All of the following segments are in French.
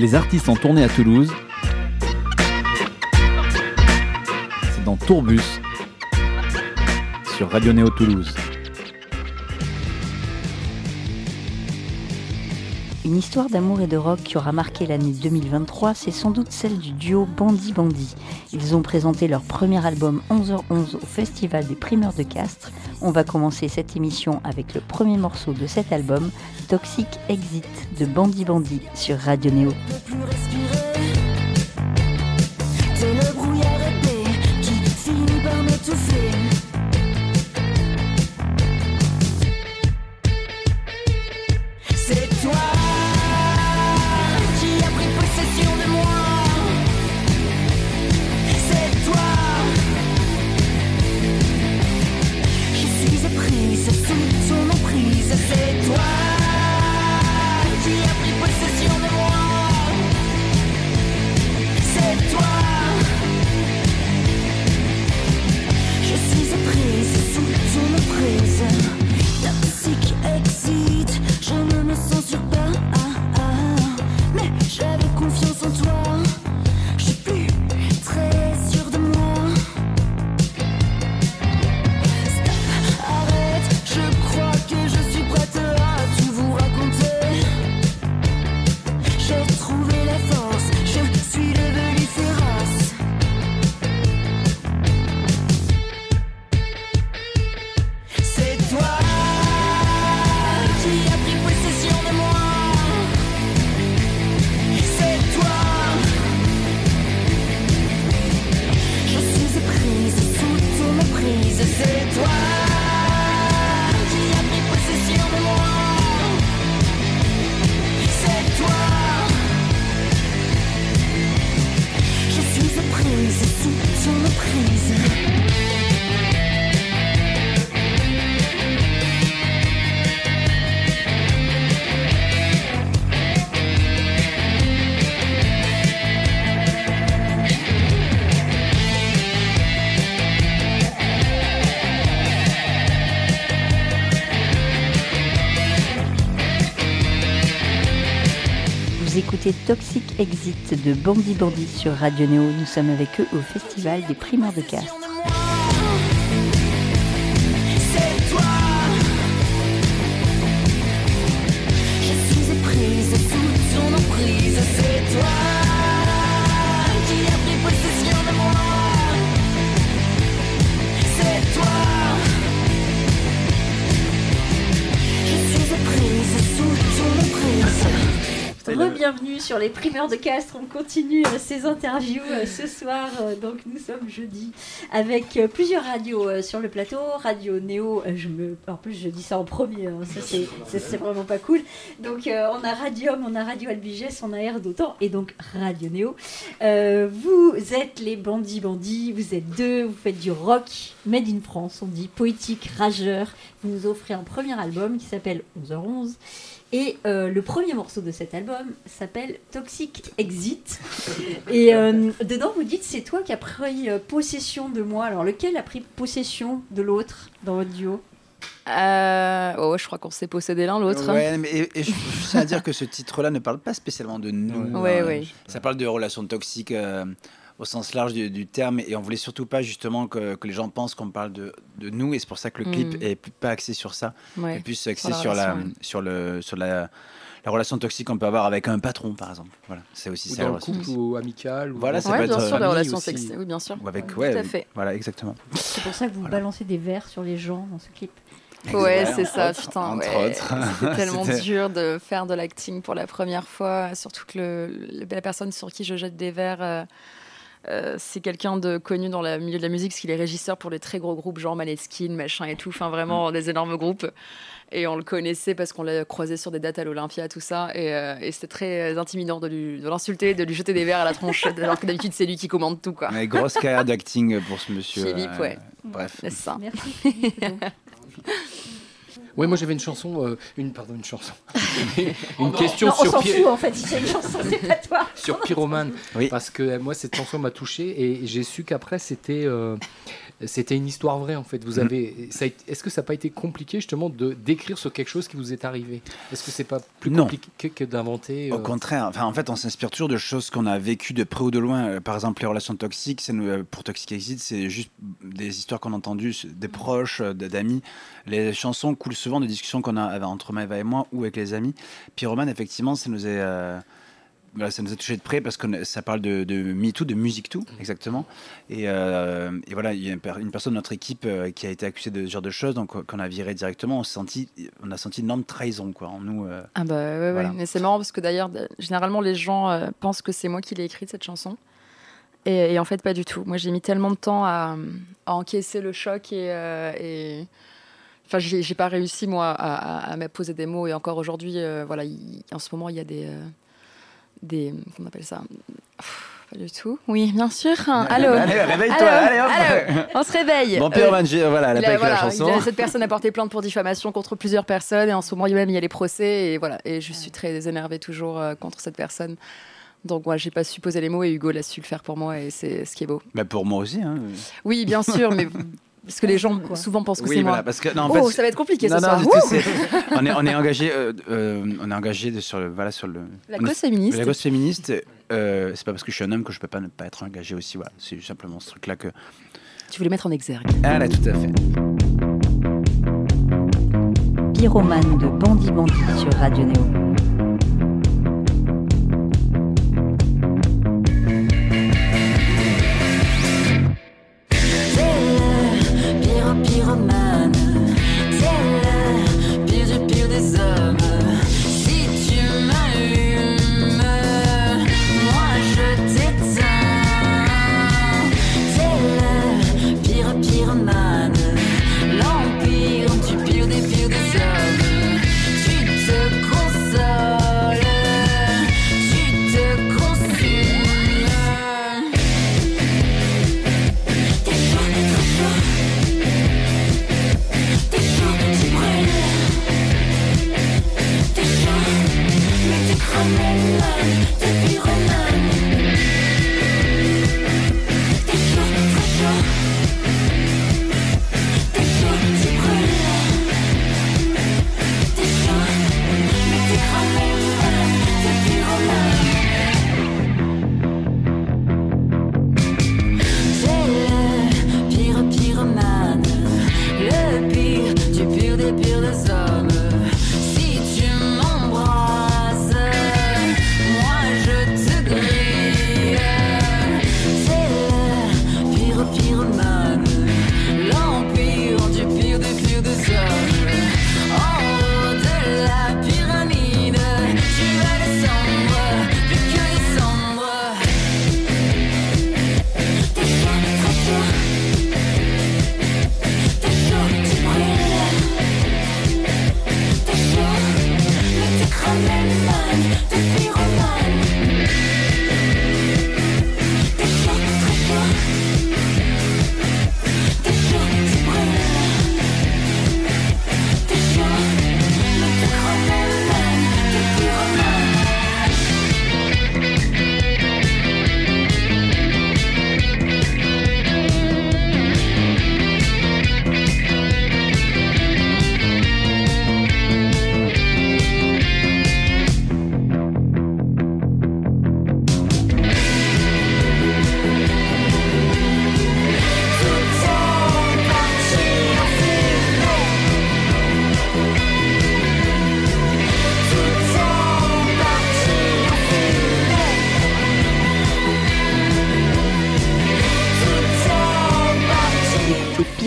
Les artistes en tournée à Toulouse. C'est dans Tourbus sur Radio Néo Toulouse. Une histoire d'amour et de rock qui aura marqué l'année 2023, c'est sans doute celle du duo Bandy Bandy. Ils ont présenté leur premier album 11h11 au Festival des Primeurs de Castres. On va commencer cette émission avec le premier morceau de cet album, Toxic Exit de Bandy Bandy sur Radio Néo. Exit de Bandy Bandy sur Radio Néo. Nous sommes avec eux au Festival des Primeurs de Castres. Sur les primeurs de Castres. On continue euh, ces interviews euh, ce soir. euh, donc nous sommes jeudi avec plusieurs radios sur le plateau. Radio Néo, je en plus je dis ça en premier, hein, c'est- vraiment pas cool. Donc on a Radium, on a Radio Albiges, on a Air d'Autant et donc Radio Néo. Vous êtes les bandits bandits, vous êtes deux, vous faites du rock made in France, on dit poétique, rageur. Vous nous offrez un premier album qui s'appelle 11h11. Et euh, le premier morceau de cet album s'appelle Toxic Exit. Et euh, dedans, vous dites c'est toi qui as pris euh, possession de moi. Alors, lequel a pris possession de l'autre dans votre duo? Euh, oh, je crois qu'on s'est possédé l'un l'autre. hein. Ouais, mais et, et je, je tiens à dire que ce titre-là ne parle pas spécialement de nous. Ouais, hein. ouais. Ça parle de relations toxiques euh, au sens large du, du terme, et on voulait surtout pas justement que, que les gens pensent qu'on parle de, de nous, et c'est pour ça que le clip Mm. est plus- pas axé sur ça, Ouais. mais plus axé la sur la, relation, sur le, sur la, la relation toxique qu'on peut avoir avec un patron, par exemple. Voilà, c'est aussi Ou ça. dans la le relation couple ou amical. Ou Voilà, ça Ouais, peut bien être sûr, relations aussi. sexuelles. Oui, bien sûr. Ou avec, Tout ouais, à fait. Voilà, exactement. C'est pour ça que vous Voilà. balancez des verres sur les gens dans ce clip. Ouais, Ouais, c'est ça, autres, putain. entre ouais. autres. C'était tellement dur de faire de l'acting pour la première fois, surtout que le, le- la personne sur qui je jette des verres, euh, euh, c'est quelqu'un de connu dans le milieu de la musique, parce qu'il est régisseur pour des très gros groupes, genre Maneskin, machin et tout, enfin vraiment des énormes groupes. Et on le connaissait parce qu'on l'a croisé sur des dates à l'Olympia, tout ça. Et, euh, et c'était très intimidant de lui- de l'insulter, de, lui jeter des verres à la tronche, alors que d'habitude c'est lui qui commande tout, quoi. Mais grosse carrière d'acting pour ce monsieur. Philippe, euh, ouais. Bref. C'est ça. Merci. Ouais, moi j'avais une chanson, euh, une pardon, une chanson, une question Non, on sur s'en Pi- fout en fait, c'est une chanson, c'est pas toi. sur Pyromane, Oui. parce que euh, moi cette chanson m'a touché et j'ai su qu'après c'était euh, C'était une histoire vraie en fait. Vous Mhm. avez, est-ce que ça n'a pas été compliqué justement de d'écrire sur quelque chose qui vous est arrivé? Est-ce que c'est pas plus Non. compliqué que d'inventer Au euh, contraire, enfin, en fait, on s'inspire toujours de choses qu'on a vécues de près ou de loin. Euh, Par exemple, les relations toxiques, nous- euh, pour Toxic Exit, c'est juste des histoires qu'on a entendues des proches, euh, d'amis. Les chansons coulent souvent de discussions qu'on a entre Maëva et moi ou avec les amis. Pyroman, effectivement, ça nous est. euh, ça nous a touché de près parce que ça parle de, de MeToo, de Musique Too, exactement. Et, euh, et voilà, il y a une, per- une personne de notre équipe euh, qui a été accusée de ce genre de choses, donc euh, qu'on a viré directement. On, s'est senti, on a senti une énorme trahison quoi, en nous. euh. Ah bah ouais, ouais. Voilà. Mais c'est marrant parce que d'ailleurs, généralement, les gens euh, pensent que c'est moi qui l'ai écrite, cette chanson. Et, et en fait, pas du tout. Moi, j'ai mis tellement de temps à, à encaisser le choc et... et- Enfin, j'ai pas réussi, moi, à, à, à me poser des mots. Et encore aujourd'hui, euh, voilà, il- en ce moment, il y a des... euh, des comment on appelle ça? Pas du tout. Oui, bien sûr. Allô Allez, réveille-toi, Allô allez, Allô On se réveille Bon, Euh, Pyroman, j'ai- voilà, elle a pas écrit la voilà, chanson. a- cette personne a porté plainte pour diffamation contre plusieurs personnes et en ce moment il- même il y a les procès et voilà et je suis très énervée toujours euh, contre cette personne. Donc moi j'ai pas su poser les mots et Hugo l'a su le faire pour moi et c'est ce qui est beau. Bah, pour moi aussi. Hein. Oui bien sûr mais parce que les gens Quoi. souvent pensent que Oui, c'est voilà, moi. parce que non, en oh fait, ça va être compliqué non, ce non, soir. on est on est engagé, euh, euh, on est engagé de- sur le voilà sur le La cause féministe. La cause féministe, euh, c'est pas parce que je suis un homme que je peux pas ne pas être engagé aussi. Voilà, c'est simplement ce truc-là que. Tu voulais mettre en exergue. Ah là, tout à fait. Pyromane de Bandit Bandit sur Radio Néo.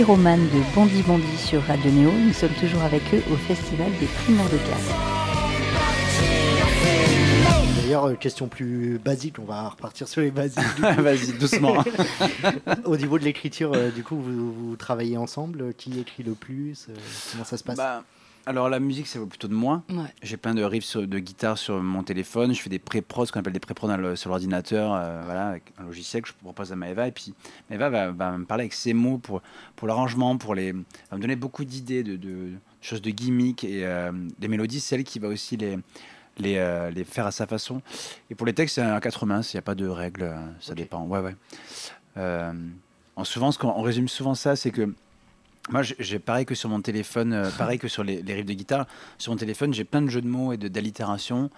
Écoutez Pyromane de Bandit Bandit sur Radio Néo. Nous sommes toujours avec eux au Festival des Primeurs de Castres. D'ailleurs, euh, question plus basique, on va repartir sur les basiques. Vas-y, doucement. Au niveau de l'écriture, euh, du coup, vous, vous travaillez ensemble Qui écrit le plus euh, Comment ça se passe? Bah, alors la musique, c'est plutôt de moi. Ouais. J'ai plein de riffs sur- de guitare sur mon téléphone. Je fais des pré-pros, ce qu'on appelle des le- sur l'ordinateur, euh, voilà, avec un logiciel que je propose à Maëva. Et puis Maëva va, va me parler avec ses mots pour, pour l'arrangement, pour les, va me donner beaucoup d'idées, de, de choses de gimmick et euh, des mélodies. C'est elle qui va aussi les, les, euh, les faire à sa façon. Et pour les textes, c'est un 80, il n'y a pas de règles, ça dépend. Ouais, ouais. En souvent, ce qu'on on résume souvent ça, c'est que moi, j'ai- pareil que sur mon téléphone, euh, pareil que sur les, les riffs de guitare. Sur mon téléphone, j'ai plein de jeux de mots et de- d'allitérations,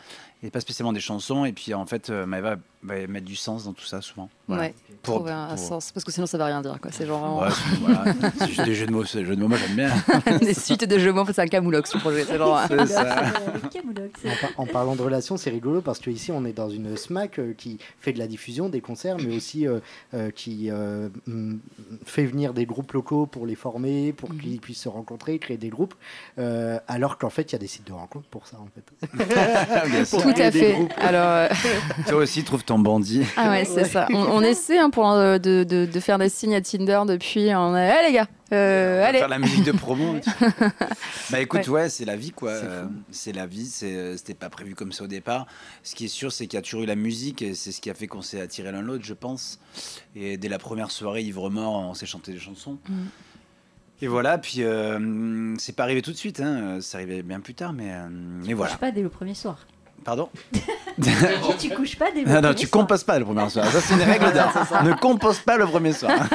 et pas spécialement des chansons. Et puis, en fait, euh, Maëva va mettre du sens dans tout ça, souvent. Voilà. Ouais, Pour- trouver un, pour- sens. Parce que sinon, ça va rien dire. quoi. C'est genre vraiment Ouais, voilà, juste des jeux de mots. Des jeux de mots, moi, j'aime bien. des suites de jeux mots. C'est un camoulox, ce projet. C'est genre. C'est ça. Camoulox. En, par- en parlant de relations, c'est rigolo parce que ici on est dans une SMAC euh, qui fait de la diffusion, des concerts, mais aussi euh, euh, qui fait venir des groupes locaux pour les former, pour Mhm. qu'ils puissent se rencontrer, créer des groupes, euh, alors qu'en fait il y a des sites de rencontres pour ça en fait. Bien sûr. Pour Tout à fait. Alors, euh, Toi aussi, trouve ton bandit. ah ouais, c'est ça. On, on essaie hein, pour, euh, de, de- de faire des signes à Tinder depuis. On est, Eh les gars, euh, On va allez. Faire la musique de promo. bah écoute, Ouais. ouais, c'est la vie quoi. C'est. Euh, la vie. C'était pas prévu comme ça au départ. Ce qui est sûr, c'est qu'il y a toujours eu la musique et c'est ce qui a fait qu'on s'est attiré l'un l'autre, je pense. Et dès la première soirée, ivre mort, on s'est chanté des chansons. Mm. Et voilà. Puis euh, c'est pas arrivé tout de suite. Hein. C'est arrivé bien plus tard, mais euh, mais Tu voilà. couches pas dès le premier soir. Pardon. tu couches pas dès le Non, non, premier tu soir. composes pas le premier soir. Ça, c'est une règle d'art. ne compose pas le premier soir.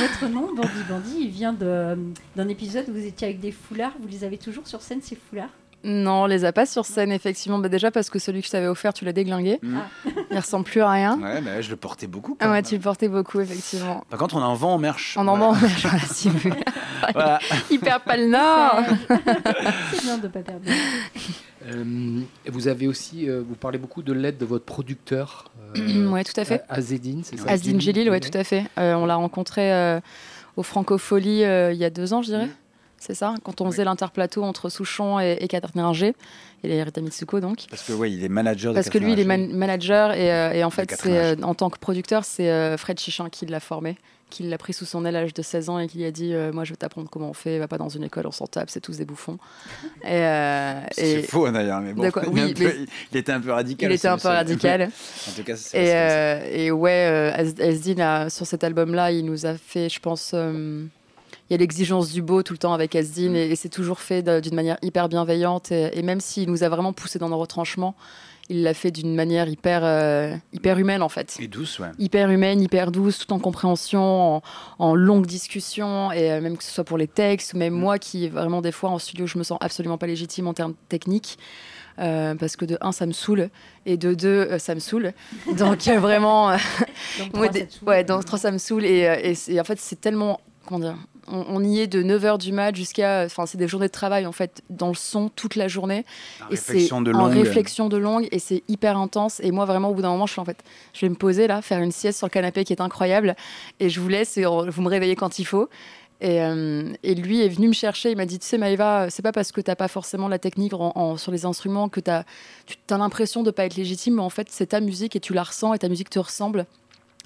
Votre nom, Bandit Bandit, il vient d'un épisode où vous étiez avec des foulards. Vous les avez toujours sur scène, ces foulards? Non, on les a pas sur scène, effectivement. Bah, déjà parce que celui que je t'avais offert, tu l'as déglingué. Mm. Il ressemble plus à rien. Ouais, bah, je le portais beaucoup. Ah ouais, tu le portais beaucoup, effectivement. Par contre, on en vend en merch. En en Voilà. voilà. si vous voulez. Voilà. Il perd pas le nord. C'est bien de pas perdre. Euh, vous avez aussi, euh, vous parlez beaucoup de l'aide de votre producteur. euh, ouais, tout à fait. Azedine, c'est ça Asdin Gélil, ouais, tout à fait. Euh, on l'a rencontré euh, au Francofolie euh, il y a deux ans, je dirais. C'est ça, quand on faisait l'interplateau entre Souchon et, et Catherine Ringer, et les Rita Mitsuko donc. Parce que ouais, il est manager. de Parce que lui, il est man- manager et, euh, et en fait, euh, en tant que producteur, c'est euh, Fred Chichin qui l'a formé, qui l'a pris sous son aile à l'âge de 16 ans et qui lui a dit Moi, je vais t'apprendre comment on fait, va pas dans une école, on s'en tape, c'est tous des bouffons. C'est faux d'ailleurs, mais bon, quoi? Il, est un Oui, peu- mais- il était un peu radical. il était un peu radical. En tout cas, c'est Et, et ouais, As- Asdin, sur cet album-là, il nous a fait, je pense, y a l'exigence du beau tout le temps avec Asdin, et, et c'est toujours fait d'une manière hyper bienveillante. Et, et même s'il nous a vraiment poussé dans nos retranchements, il l'a fait d'une manière hyper, euh, hyper humaine en fait. Et douce, ouais. Hyper humaine, hyper douce, tout en compréhension, en, en longue discussion, et euh, même que ce soit pour les textes, ou même moi qui, vraiment, des fois, en studio, je me sens absolument pas légitime en termes techniques. euh, parce que de un, ça me saoule, et de deux, euh, ça me saoule. Donc vraiment, te saoule. ouais, dans trois, ça me saoule. Et, et, en fait, c'est tellement. Comment dire on, on y est de 9h du mat jusqu'à. Enfin, c'est des journées de travail, en fait, dans le son toute la journée. En et réflexion de en longue. réflexion de longue. Et c'est hyper intense. Et moi, vraiment, au bout d'un moment, je suis en fait. Je vais me poser là, faire une sieste sur le canapé qui est incroyable. Et je vous laisse et on- vous me réveillez quand il faut. Et, euh, et lui est venu me chercher. Il m'a dit Tu sais, Maëva, c'est pas parce que t'as pas forcément la technique en- en- sur les instruments que t'as- tu as l'impression de pas être légitime, mais en fait, c'est ta musique et tu la ressens et ta musique te ressemble.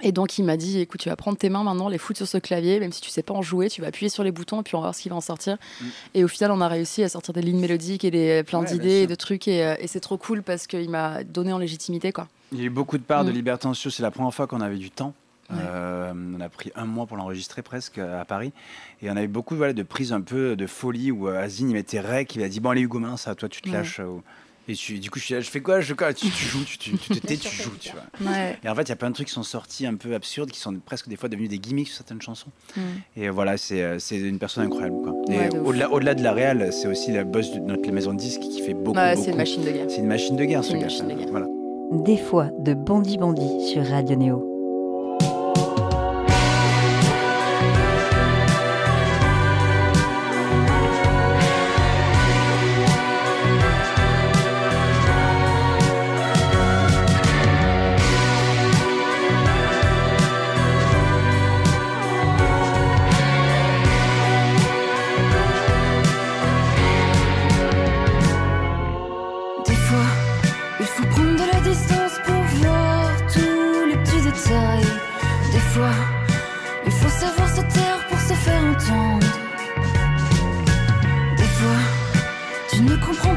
Et donc il m'a dit, écoute, tu vas prendre tes mains maintenant, les foutre sur ce clavier, même si tu sais pas en jouer, tu vas appuyer sur les boutons et puis on va voir ce qui va en sortir. Mm. Et au final, on a réussi à sortir des lignes mélodiques et des, plein Ouais, d'idées et de trucs. Et, euh, et c'est trop cool parce qu'il m'a donné en légitimité, quoi. Il y a eu beaucoup de parts de Mm. liberté en studio. C'est la première fois qu'on avait du temps. Ouais. Euh, on a pris un mois pour l'enregistrer presque à Paris. Et on a eu beaucoup voilà, de prises un peu de folie où euh, Azine il mettait rec, il a dit Bon, allez, Hugo, maintenant, ça, toi, tu te Ouais. lâches. Et tu- du coup, je, suis là, je fais quoi? Je quoi? Tu, tu joues, tu, tu, tu te tais, tu joues. Tu guitare. vois. Ouais. Et en fait, il y a plein de trucs qui sont sortis un peu absurdes, qui sont presque des fois devenus des gimmicks sur certaines chansons. Mm. Et voilà, c'est euh, c'est une personne incroyable. Quoi. Ouais, et au-delà au-delà de la réal, c'est aussi la boss de notre maison de disques qui fait beaucoup. Ouais, beaucoup. c'est une machine de guerre. C'est une machine de guerre, ce Une gars. machine de guerre. Voilà. Des fois de Bandit Bandit sur Radio Néo.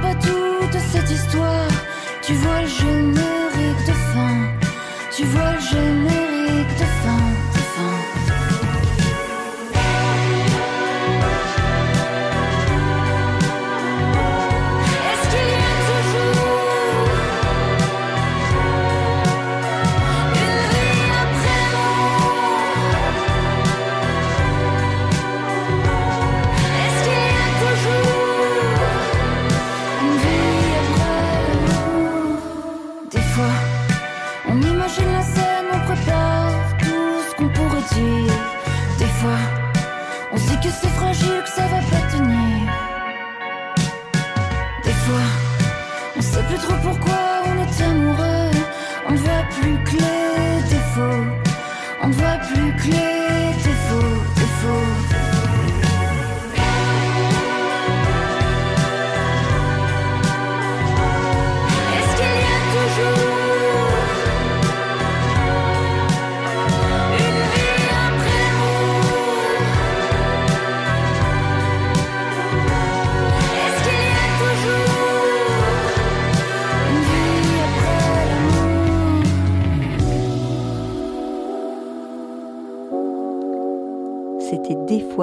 Ne comprends ne voit plus que les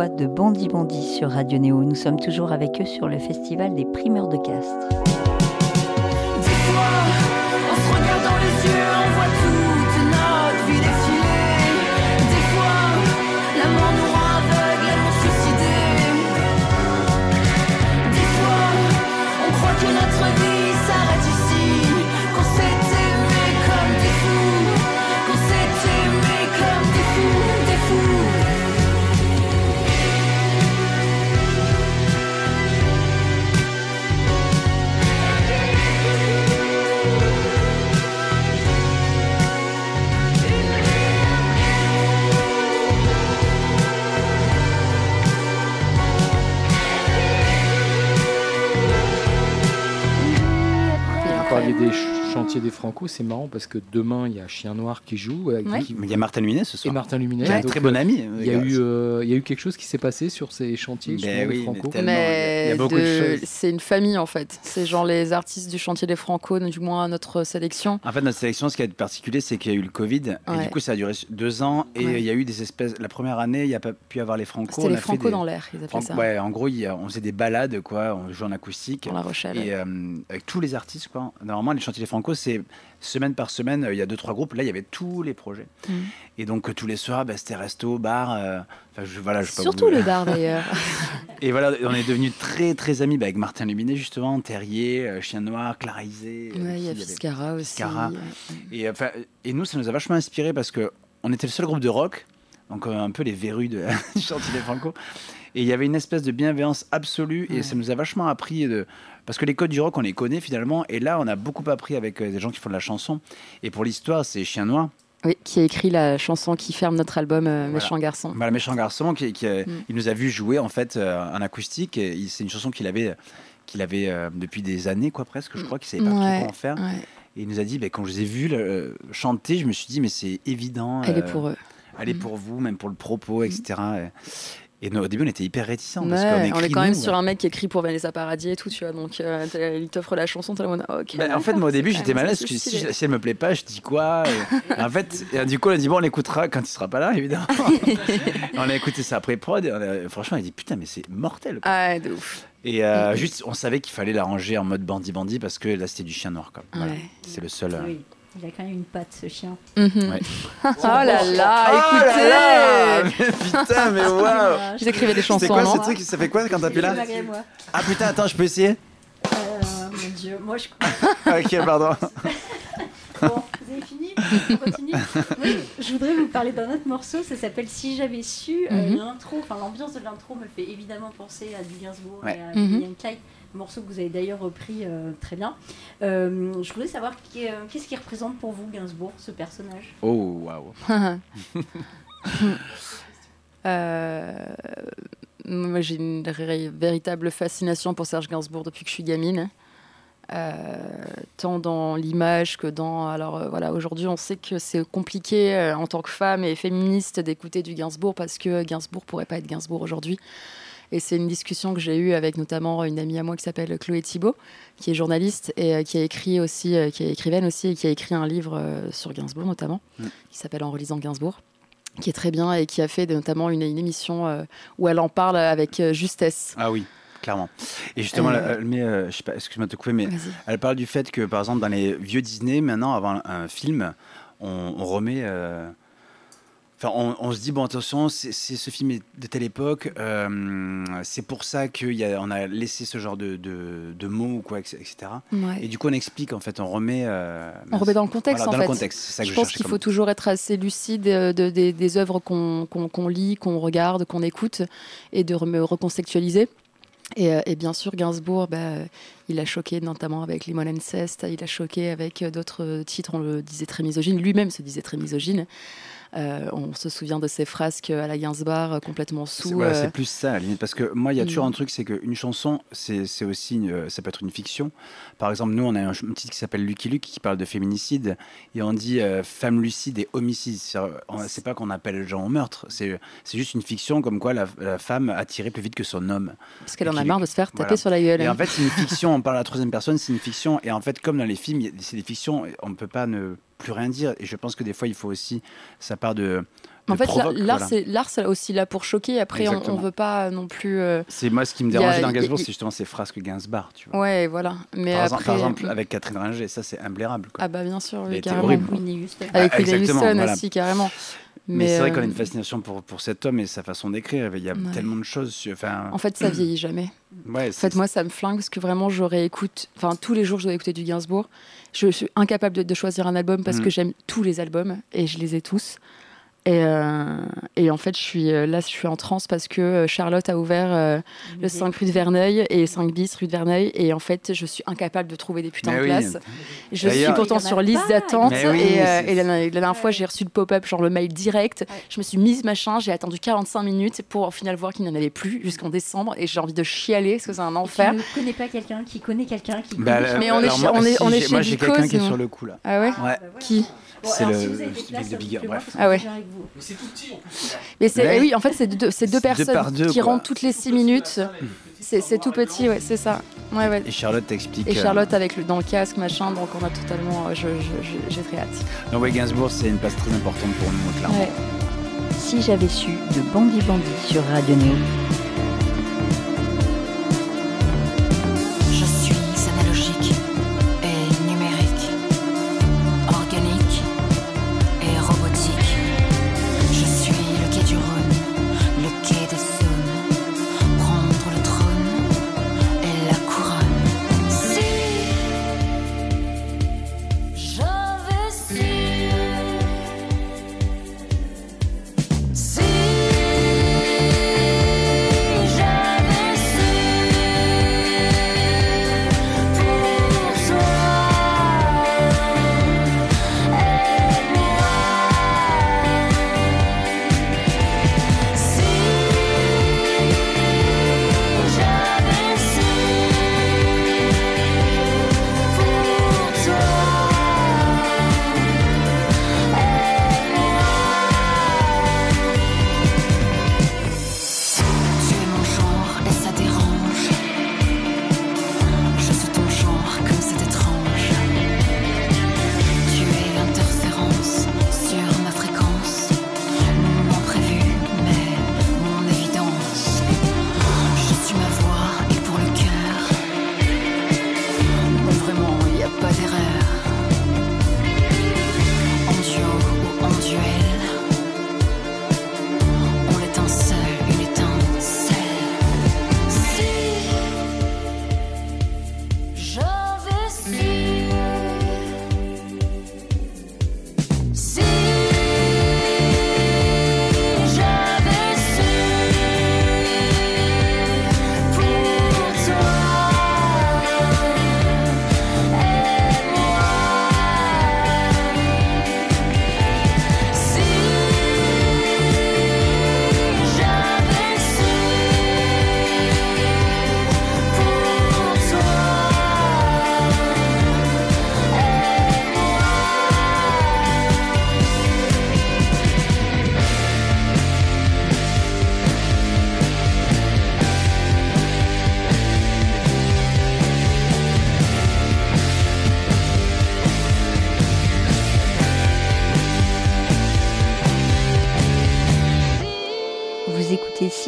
de Bandit Bandit sur Radio Néo. Nous sommes toujours avec eux sur le festival des primeurs de Castres. Des Franco, c'est marrant parce que demain il y a Chien Noir qui joue euh, Ouais. qui- Mais il y a Martin Luminet ce et soir. Martin Luminet. Qui est un Donc, très bon euh, ami. Il y, a eu, euh, il y a eu quelque chose qui s'est passé sur ces chantiers Ben oui, Franco. mais il y a- beaucoup de de- choses. c'est une famille en fait. C'est genre les artistes du chantier des Franco, du moins notre sélection. En fait, notre sélection, ce qui est particulier, c'est qu'il y a eu le Covid. Et du coup, ça a duré deux ans. Et Ouais. il y a eu des espèces. La première année, il n'y a pas pu avoir les Franco. C'était les a fait Franco des- dans l'air, ils appelaient Fran- ça. Ouais, en gros, il y a- on faisait des balades, quoi. On jouait en acoustique. Dans La Rochelle. Et euh, avec tous les artistes, quoi. Normalement, les chantiers des Franco, c'est semaine par semaine, euh, il y a deux, trois groupes. Là, il y avait tous les projets. Mm. Et donc, euh, tous les soirs, bah, c'était resto, bar. euh, je, voilà, je Surtout le bar d'ailleurs. Et voilà, on est devenus très, très amis bah, avec Martin Luminet, justement, Terrier, euh, Chien Noir, Clarisé. euh, Ouais, il y a Fiscara aussi. Fiscara. Et, et nous, ça nous a vachement inspiré parce que on était le seul groupe de rock, donc un peu les verrues de du chantier des Franco. Et il y avait une espèce de bienveillance absolue et ça nous a vachement appris de. Parce que les codes du rock, on les connaît finalement. Et là, on a beaucoup appris avec euh, des gens qui font de la chanson. Et pour l'histoire, c'est Chien Noir, Oui, qui a écrit la chanson qui ferme notre album euh, Voilà. Méchant Garçon. le méchant garçon, qui, qui, euh, Mm. il nous a vu jouer en fait euh, en acoustique. C'est une chanson qu'il avait, qu'il avait euh, depuis des années, quoi, presque. Je crois qu'il savait pas trop Ouais, comment faire. ouais. Et il nous a dit, bah, quand je les ai vus euh, chanter, je me suis dit, mais c'est évident. Elle est euh, pour eux. aller Mm. pour vous, même pour le propos, etc. Et, et nous, au début, on était hyper réticents. Ouais, parce qu'on on est quand même nous, sur un mec qui écrit pour Vanessa Paradis et tout, tu vois. Donc, euh, t'as- il t'offre la chanson, en mode, ah, ok. Bah, en fait, moi, au début, j'étais quand même mal à l'aise ça, parce que si, si elle me plaît pas, je dis quoi et, en fait, et du coup, on a dit, bon, on l'écoutera quand il sera pas là, évidemment. On a écouté ça après prod. Et on a- franchement, on a dit, putain, mais c'est mortel. quoi. Ah, de ouf. Et euh, juste, on savait qu'il fallait l'arranger en mode bandit-bandit parce que là, c'était du chien noir. Quoi. Voilà. Ouais. C'est le seul. euh, Oui, il a quand même une patte, ce chien. Mhm. Ouais. oh là là, Oh là là écoutez Mais Putain, mais waouh Ils écrivaient des C'est chansons, quoi ce non truc Ça fait quoi quand t'appuies là Malgré moi. Ah putain, attends, je peux essayer Euh, mon dieu, moi je. Ok, pardon. Bon, vous avez fini On continue je- voudrais vous parler d'un autre morceau, ça s'appelle Si j'avais su. Euh, Mhm. l'intro, enfin l'ambiance de l'intro me fait évidemment penser à du Gainsbourg Ouais. et à and Clyde, un morceau que vous avez d'ailleurs repris euh, très bien. Euh, je voulais savoir euh, qu'est-ce qui représente pour vous Gainsbourg, ce personnage? Oh, waouh. Moi, j'ai une véritable fascination pour Serge Gainsbourg depuis que je suis gamine. Euh, tant dans l'image que dans. Alors euh, voilà, aujourd'hui, on sait que c'est compliqué euh, en tant que femme et féministe d'écouter du Gainsbourg parce que Gainsbourg pourrait pas être Gainsbourg aujourd'hui. Et c'est une discussion que j'ai eue avec notamment une amie à moi qui s'appelle Chloé Thibault, qui est journaliste et euh, qui a écrit aussi, euh, qui est écrivaine aussi et qui a écrit un livre euh, sur Gainsbourg notamment, Mm. qui s'appelle En relisant Gainsbourg qui est très bien et qui a fait notamment une, une émission où elle en parle avec justesse. Ah oui, clairement. Et justement, Euh, euh, je sais pas, excuse-moi de te couper, mais elle parle du fait que, par exemple, dans les vieux Disney, maintenant, avant un film, on, on remet. euh, Enfin, on, on se dit, bon, attention, c'est ce film est de telle époque, euh, c'est pour ça qu'on a, a laissé ce genre de, de, de mots ou quoi, etc. Ouais. Et du coup, on explique, en fait, on remet. euh, On remet dans le contexte, voilà, en dans fait. le contexte, ça que je je, pense qu'il faut toujours être assez lucide euh, de- des- œuvres qu'on lit, qu'on regarde, qu'on écoute, et de me recontextualiser. Et, et bien sûr, Gainsbourg, bah, il a choqué notamment avec Limon Incest, il a choqué avec d'autres titres, on le disait très misogyne, lui-même se disait très misogyne. Euh, on se souvient de ses frasques à la Gainsbar, euh, complètement C'est sous. voilà, euh, c'est plus ça, à la limite. Parce que moi, il y a toujours Mm. un truc, c'est qu'une chanson, c'est aussi, une- ça peut être une fiction. Par exemple, nous, on a un, titre qui s'appelle Lucky Luke qui parle de féminicide. Et on dit femme lucide et homicide. C'est pas qu'on appelle les gens au meurtre. C'est juste une fiction comme quoi la, la femme a tiré plus vite que son homme. parce qu'elle en a marre de se faire taper Voilà. sur la gueule. Et en fait, c'est une fiction. On parle à la troisième personne, c'est une fiction. Et en fait, comme dans les films, c'est des fictions. On ne peut pas ne plus rien dire. Et je pense que des fois, il faut aussi. Ça part de. en fait, l'art, voilà. c'est l'art, c'est aussi là pour choquer. Après, on, on veut pas non plus. euh, C'est moi ce qui me dérangeait dans Gainsbourg, c'est justement ces frasques Gainsbar. Tu vois. Ouais, voilà. Mais par, exemple, après, par exemple, mm. avec Catherine Ringer, ça c'est imblairable. quoi. ah bah bien sûr, oui, carrément. horrible. Avec Whitney exactement, Houston voilà. aussi, carrément. Mais, c'est vrai euh, qu'on a une fascination pour, pour cet homme et sa façon d'écrire. Il y a Ouais. tellement de choses. Enfin, En fait, ça vieillit jamais. ouais, En fait, moi, ça me flingue parce que vraiment, je réécoute. Enfin, tous les jours, je dois écouter du Gainsbourg. Je suis incapable de, de choisir un album parce Mm. que j'aime tous les albums et je les ai tous. Et, euh, et en fait, je suis euh, là, je suis en transe parce que euh, Charlotte a ouvert euh, le 5 rue de Verneuil et 5 bis rue de Verneuil. Et en fait, je suis incapable de trouver des putains Mais de oui. places. Je suis pourtant sur liste d'attente. Oui, et euh, la, la dernière fois, j'ai reçu le pop-up, genre le mail direct. Ouais. Je me suis mise machin, j'ai attendu 45 minutes pour au final voir qu'il n'y en avait plus jusqu'en décembre. Et j'ai envie de chialer parce que c'est un Et enfer. Tu ne connais pas quelqu'un qui connaît quelqu'un qui Bah, connaît euh, Mais on est moi, on est- si, on est chez Moi, j'ai quelqu'un qui est sur le coup là. Ah ouais. Qui Bon, C'est le- places, Big Bigger, bref. Ah ouais. Mais c'est tout petit en plus. Mais c'est Ouais. oui, en fait, c'est deux, c'est deux personnes deux, qui quoi. rentrent toutes les 6 minutes. C'est c'est tout petit, ouais, c'est ça. Ouais, ouais. Et Charlotte t'explique. Et euh, Charlotte avec le dans le casque, machin, donc on a totalement. euh, je- je- je- J'ai très hâte. Donc, ouais, Gainsbourg, c'est une place très importante pour nous, clairement. Ouais. Si j'avais su de Bandit Bandit sur Radio Néo.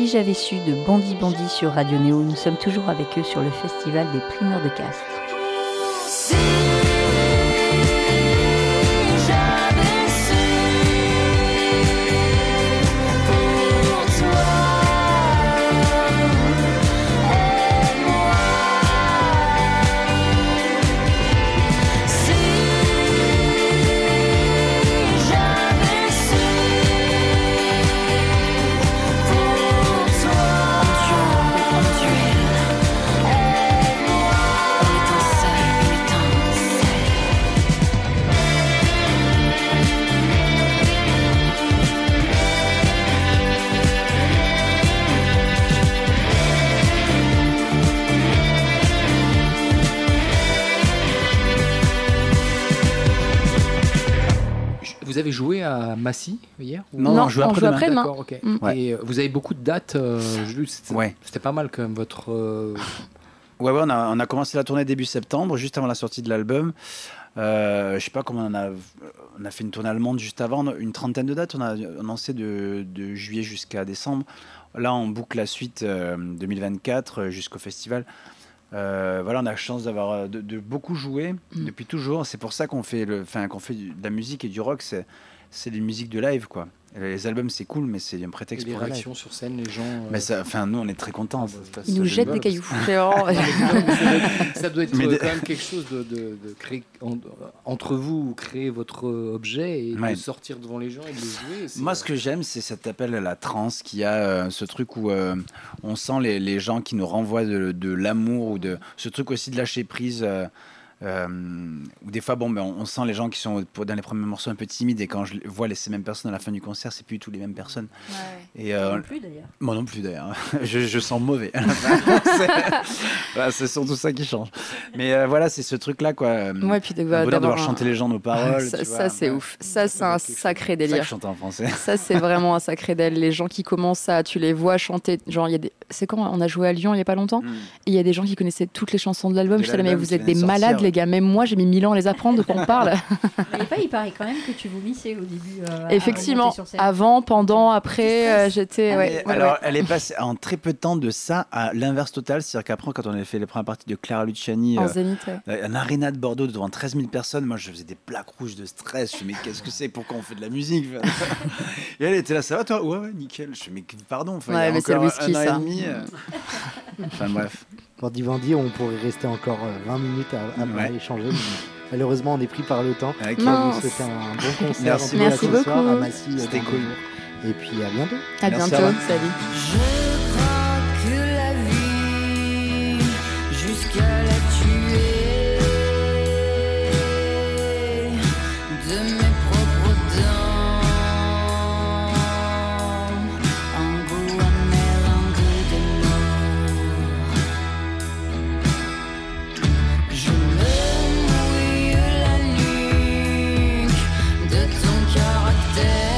J'avais su de Bandit Bandit sur Radio Néo. Nous sommes toujours avec eux sur le festival des primeurs de Castres. Avez joué à Massy hier ou- Non, Non, on joue on joue après-demain. après-demain. D'accord, ok. Mm. Ouais. Et euh, vous avez beaucoup de dates. euh, c'était Ouais. pas mal quand même votre. euh, Ouais, ouais, on a, on a commencé la tournée début septembre, juste avant la sortie de l'album. Euh, je sais pas comment on a, on a fait une tournée allemande juste avant, une trentaine de dates. On a annoncé de, de juillet jusqu'à décembre. Là, on boucle la suite euh, 2024 euh, jusqu'au festival. Euh, voilà, on a la chance d'avoir euh, de, de beaucoup joué Mm. depuis toujours. C'est pour ça qu'on fait, le, qu'on fait de la musique et du rock. C'est, c'est des musiques de live, quoi. Et Les albums, c'est cool, mais c'est un et prétexte les pour live. réactions sur scène, les gens. euh, Mais ça, enfin, nous, on est très contents. ça se passe Il nous génial. jette des cailloux. C'est vraiment- ça doit être- ça doit être Mais euh, quand même quelque chose de, de- de créer en- entre vous, créer votre euh, objet et Ouais. de sortir devant les gens et de le jouer. Moi, ce que j'aime, c'est cet appel à la trance, qui a euh, ce truc où euh, on sent les, les gens qui nous renvoient de, de l'amour ou de ce truc aussi de lâcher prise. Euh, où des fois, bon, ben, on, on sent les gens qui sont pour- dans les premiers morceaux un peu timides et quand je vois les, ces mêmes personnes à la fin du concert, c'est plus du tout les mêmes personnes. Et euh, Non plus d'ailleurs. moi non plus d'ailleurs. je, je sens mauvais. C'est- surtout ça qui change. Mais euh, voilà, c'est ce truc-là, quoi. Ouais, puis de, le bonheur de d'avoir voir un- chanter les gens nos paroles. ça, ça, c'est ouf. Ça, c'est un sacré ça que délire. je chante en français. Ça, c'est vraiment un sacré délire. Les gens qui commencent à. Tu les vois chanter. Genre, il y a des. C'est quand On a joué à Lyon il y a pas longtemps. Mm. Et il y a des gens qui connaissaient toutes les chansons de l'album. Je là, mais vous êtes des malades. Les gars. Même moi, j'ai mis mille ans à les apprendre de quoi on parle. Mais pas, il paraît quand même que tu vomissais au début. euh, Effectivement. Avant, pendant, après, euh, j'étais. Ah, ouais, Et ouais, alors, ouais. elle est passée en très peu de temps de ça à l'inverse total. C'est-à-dire qu'après, quand on avait fait les premières parties de Clara Luciani, En euh, zénith. ouais. un aréna de Bordeaux devant 13 000 personnes, moi je faisais des plaques rouges de stress. Je me dis, mais qu'est-ce que c'est? Pourquoi on fait de la musique? Et elle était là, ça va toi? Ouais, ouais, nickel. Je me dis, mais pardon, Ouais, mais c'est le whisky, un an ça. et demi. euh. Enfin bref. Pour Divandi, on pourrait rester encore euh, 20 minutes à, à Ouais. échanger. mais malheureusement, on est pris par le temps. Ok. On Non. vous souhaite un bon concert. Merci. en tout cas, Merci ce soir beaucoup. à Massy, euh, C'était dans cool. Et puis à bientôt. À Merci, bientôt. Salut. Je crois que la vie, jusqu'à Yeah.